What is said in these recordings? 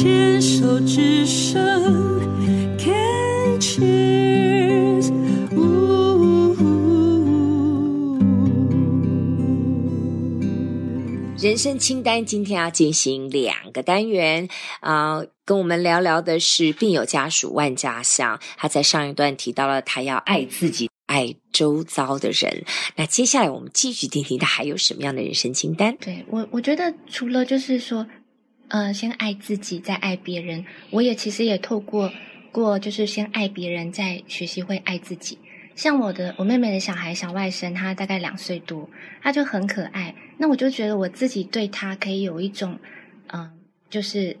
牵手之声，Can cheers，人生清单今天要进行两个单元啊。呃跟我们聊聊的是病友家属万家香，他在上一段提到了他要爱自己，爱周遭的人。那接下来我们继续听听他还有什么样的人生清单？对，我，我觉得除了就是说，呃，先爱自己，再爱别人。我也其实也透过过，就是先爱别人，再学习会爱自己。像我的我妹妹的小孩小外甥，他大概两岁多，他就很可爱。那我就觉得我自己对他可以有一种，嗯、就是。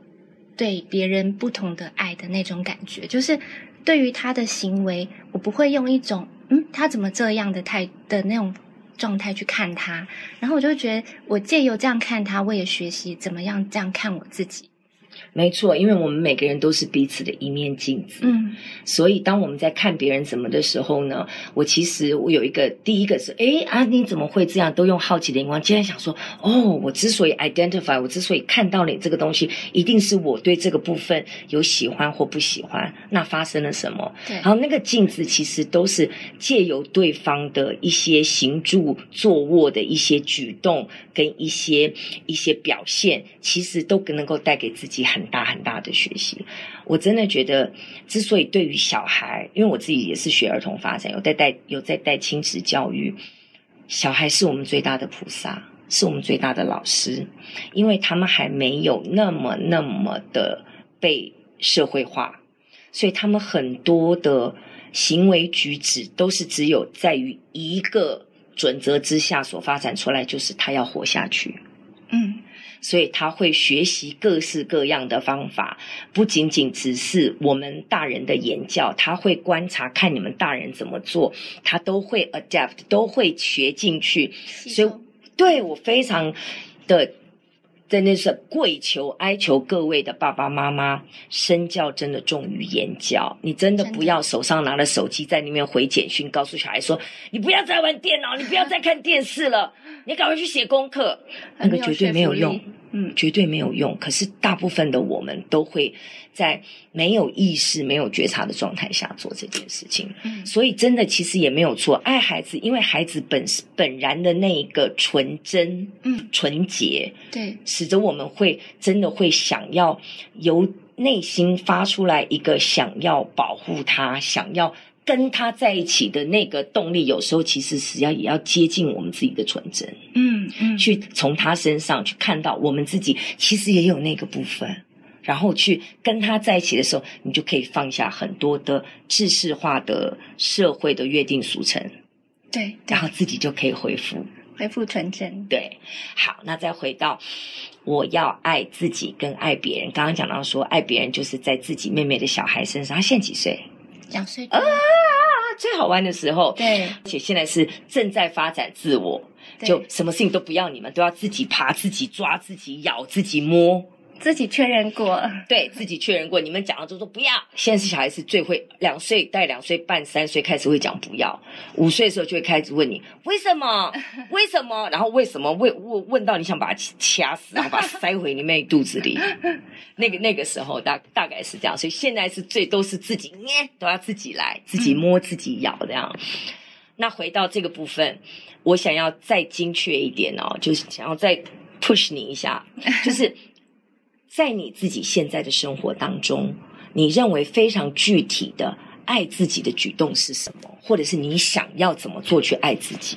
对别人不同的爱的那种感觉，就是对于他的行为，我不会用一种“嗯，他怎么这样的态”的那种状态去看他，然后我就觉得，我借由这样看他，我也学习怎么样这样看我自己。没错，因为我们每个人都是彼此的一面镜子。嗯，所以当我们在看别人怎么的时候呢，我其实我有一个第一个是，诶啊，你怎么会这样？都用好奇的眼光。今天想说，哦，我之所以 identify，我之所以看到你这个东西，一定是我对这个部分有喜欢或不喜欢。那发生了什么？对，然后那个镜子其实都是借由对方的一些行住坐卧的一些举动跟一些一些表现，其实都能够带给自己很大很大的学习，我真的觉得，之所以对于小孩，因为我自己也是学儿童发展，有在带有在带亲子教育，小孩是我们最大的菩萨，是我们最大的老师，因为他们还没有那么那么的被社会化，所以他们很多的行为举止都是只有在于一个准则之下所发展出来，就是他要活下去。嗯。所以他会学习各式各样的方法，不仅仅只是我们大人的言教，他会观察看你们大人怎么做，他都会 adapt，都会学进去。所以，对我非常的真的是跪求哀求各位的爸爸妈妈，身教真的重于言教。你真的不要手上拿着手机在那边回简讯，告诉小孩说：“你不要再玩电脑，你不要再看电视了。”你赶快去写功课，那个绝对没有用，嗯，绝对没有用。可是大部分的我们都会在没有意识、没有觉察的状态下做这件事情。嗯，所以真的其实也没有错，爱孩子，因为孩子本本然的那一个纯真、嗯，纯洁，对，使得我们会真的会想要由内心发出来一个想要保护他、想要。跟他在一起的那个动力，有时候其实是要也要接近我们自己的纯真，嗯嗯，去从他身上去看到我们自己其实也有那个部分，然后去跟他在一起的时候，你就可以放下很多的制式化的社会的约定俗成，对，然后自己就可以恢复恢复纯真。对，好，那再回到我要爱自己跟爱别人。刚刚讲到说爱别人就是在自己妹妹的小孩身上，他现在几岁？两岁啊，最好玩的时候，对，而且现在是正在发展自我，就什么事情都不要你们，都要自己爬、自己抓、自己咬、自己摸。自己确认过，对自己确认过。你们讲了就说不要。现在是小孩子最会，两岁带两岁半三岁开始会讲不要，五岁的时候就会开始问你为什么？为什么？然后为什么？问问问到你想把它掐死，然后把它塞回你妹肚子里。那个那个时候大大概是这样，所以现在是最都是自己捏，都要自己来，自己摸自己咬这样。嗯、那回到这个部分，我想要再精确一点哦，就是想要再 push 你一下，就是。在你自己现在的生活当中，你认为非常具体的爱自己的举动是什么？或者是你想要怎么做去爱自己？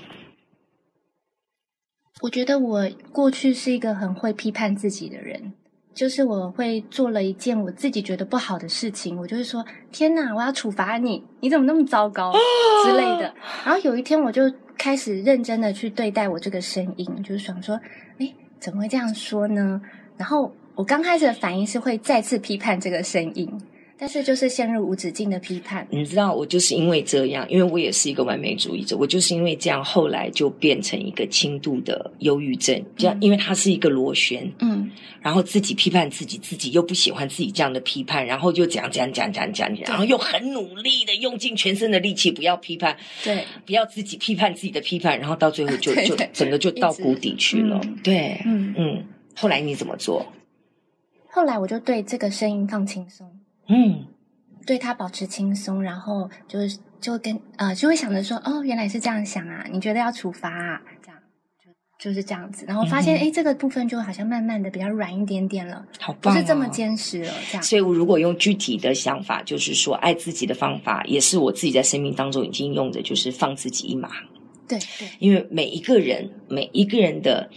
我觉得我过去是一个很会批判自己的人，就是我会做了一件我自己觉得不好的事情，我就会说：“天哪，我要处罚你！你怎么那么糟糕？”之类的。然后有一天，我就开始认真的去对待我这个声音，就是想说：“诶，怎么会这样说呢？”然后。我刚开始的反应是会再次批判这个声音，但是就是陷入无止境的批判。你知道，我就是因为这样，因为我也是一个完美主义者，我就是因为这样，后来就变成一个轻度的忧郁症。这样，因为它是一个螺旋，嗯，然后自己批判自己，自己又不喜欢自己这样的批判，然后就讲讲讲讲讲，然后又很努力的用尽全身的力气不要批判，对，不要自己批判自己的批判，然后到最后就 就整个就到谷底去了。对，嗯嗯，后来你怎么做？后来我就对这个声音放轻松，嗯，对他保持轻松，然后就是就跟呃就会想着说，哦，原来是这样想啊，你觉得要处罚啊，这样就就是这样子，然后发现哎、嗯，这个部分就好像慢慢的比较软一点点了，好棒、哦，不是这么坚实了，这样。所以，我如果用具体的想法，就是说爱自己的方法，也是我自己在生命当中已经用的，就是放自己一马。对对，因为每一个人，每一个人的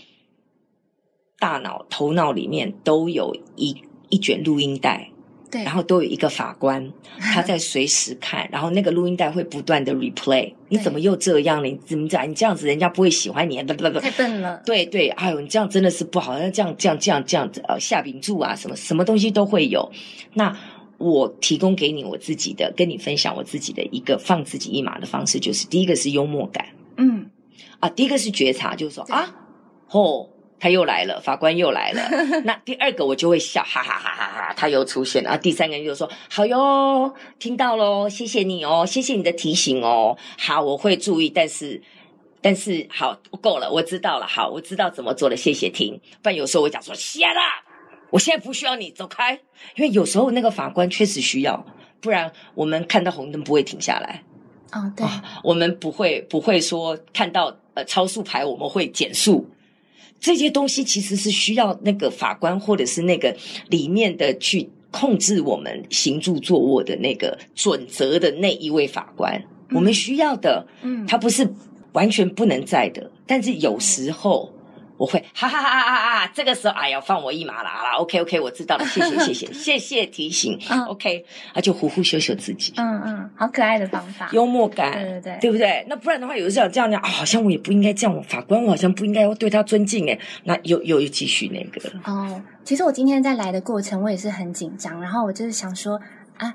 大脑、头脑里面都有一一卷录音带，对，然后都有一个法官，他在随时看，然后那个录音带会不断的 replay。你怎么又这样？你怎么讲？你这样子，人家不会喜欢你。不不不，太笨了。对对，哎呦，你这样真的是不好。那这样这样这样这样子，呃，下饼柱啊，什么什么东西都会有。那我提供给你我自己的，跟你分享我自己的一个放自己一马的方式，就是第一个是幽默感。嗯，啊，第一个是觉察，就是说啊，哦，他又来了，法官又来了。那第二个我就会笑，哈哈哈哈哈，他又出现了。啊，第三个人就说好哟，听到喽，谢谢你哦，谢谢你的提醒哦，好，我会注意，但是但是好够了，我知道了，好，我知道怎么做了，谢谢听。不然有时候我讲说，谢啦，我现在不需要你走开，因为有时候那个法官确实需要，不然我们看到红灯不会停下来。哦、oh，对，我们不会不会说看到呃超速牌我们会减速，这些东西其实是需要那个法官或者是那个里面的去控制我们行住坐卧的那个准则的那一位法官，嗯、我们需要的，嗯，他不是完全不能在的，但是有时候。我会 哈哈哈哈哈哈！这个时候，哎呀，放我一马了，好啦，OK OK，我知道了，谢谢 谢谢谢谢提醒、嗯、，OK，那就呼呼秀秀自己，嗯嗯，好可爱的方法，幽默感，对对对，对不对？那不然的话，有时候这样讲、哦，好像我也不应该这样，法官我好像不应该要对他尊敬诶，那又又又继续那个哦。其实我今天在来的过程，我也是很紧张，然后我就是想说啊，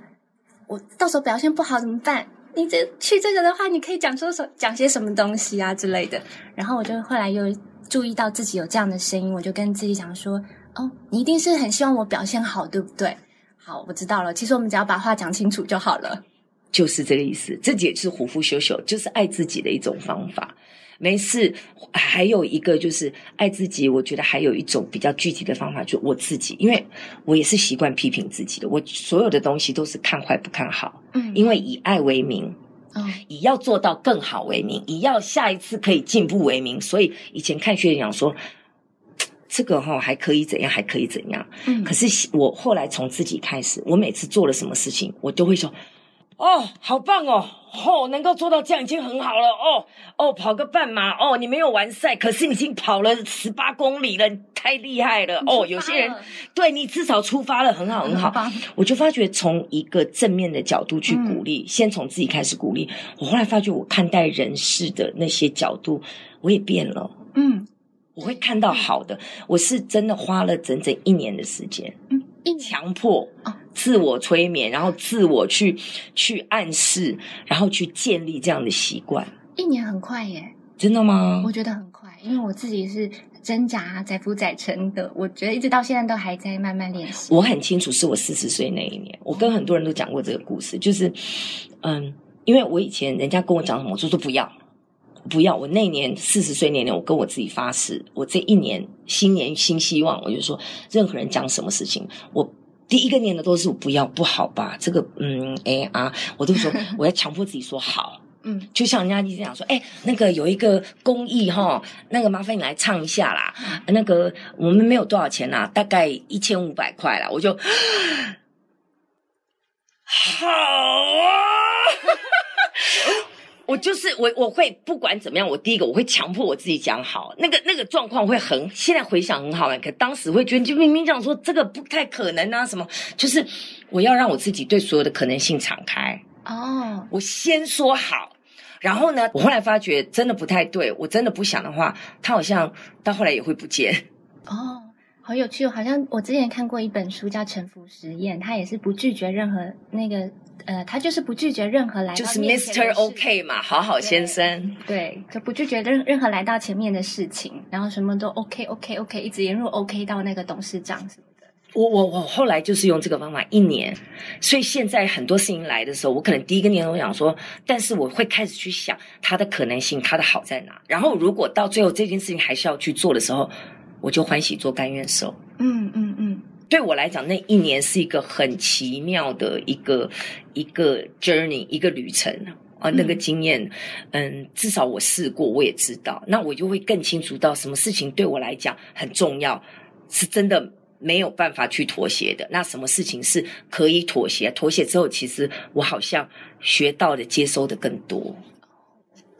我到时候表现不好怎么办？你这去这个的话，你可以讲说什讲些什么东西啊之类的，然后我就后来又。注意到自己有这样的声音，我就跟自己讲说：“哦，你一定是很希望我表现好，对不对？”好，我知道了。其实我们只要把话讲清楚就好了，就是这个意思。这也是虎虎修修，就是爱自己的一种方法。没事，还有一个就是爱自己。我觉得还有一种比较具体的方法，就是我自己，因为我也是习惯批评自己的。我所有的东西都是看坏不看好，嗯，因为以爱为名。哦，以要做到更好为名，以要下一次可以进步为名，所以以前看学长说，这个哈还可以怎样，还可以怎样。嗯，可是我后来从自己开始，我每次做了什么事情，我都会说。哦，好棒哦！哦，能够做到这样已经很好了哦哦，跑个半马哦，你没有完赛，可是你已经跑了十八公里了，太厉害了哦！有些人对你至少出发了，很好很好。我就发觉从一个正面的角度去鼓励，嗯、先从自己开始鼓励。我后来发觉，我看待人事的那些角度，我也变了。嗯，我会看到好的。我是真的花了整整一年的时间。嗯。强迫自我催眠，然后自我去去暗示，然后去建立这样的习惯。一年很快耶，真的吗？我觉得很快，因为我自己是挣扎载浮载沉的，我觉得一直到现在都还在慢慢练习。我很清楚，是我四十岁那一年，我跟很多人都讲过这个故事，就是嗯，因为我以前人家跟我讲什么，我说都不要。不要！我那年四十岁那年，我跟我自己发誓，我这一年新年新希望，我就说，任何人讲什么事情，我第一个念的都是不要不好吧？这个嗯哎啊，我都说 我要强迫自己说好，嗯，就像人家一直讲说，哎，那个有一个公益哈，那个麻烦你来唱一下啦，那个我们没有多少钱啦，大概一千五百块啦，我就 好啊。我就是我，我会不管怎么样，我第一个我会强迫我自己讲好，那个那个状况会很，现在回想很好玩，可当时会觉得就明明这样说这个不太可能啊，什么就是我要让我自己对所有的可能性敞开。哦，我先说好，然后呢，我后来发觉真的不太对，我真的不想的话，他好像到后来也会不见。哦。好有趣哦，好像我之前看过一本书叫《沉浮实验》，他也是不拒绝任何那个呃，他就是不拒绝任何来到就是 Mr. OK 嘛，好好先生，对，就不拒绝任任何来到前面的事情，然后什么都 OK OK OK，一直沿路 OK 到那个董事长什么的。我我我后来就是用这个方法一年，所以现在很多事情来的时候，我可能第一个念头想说，但是我会开始去想它的可能性，它的好在哪，然后如果到最后这件事情还是要去做的时候。我就欢喜做甘愿受，嗯嗯嗯，对我来讲，那一年是一个很奇妙的一个一个 journey，一个旅程啊。那个经验，嗯，至少我试过，我也知道，那我就会更清楚到什么事情对我来讲很重要，是真的没有办法去妥协的。那什么事情是可以妥协？妥协之后，其实我好像学到的、接收的更多。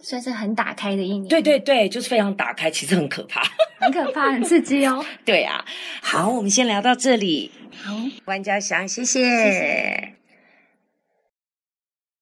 算是很打开的一年，对对对，就是非常打开，其实很可怕，很可怕，很刺激哦。对啊，好，我们先聊到这里。好，万家祥，谢谢。谢谢。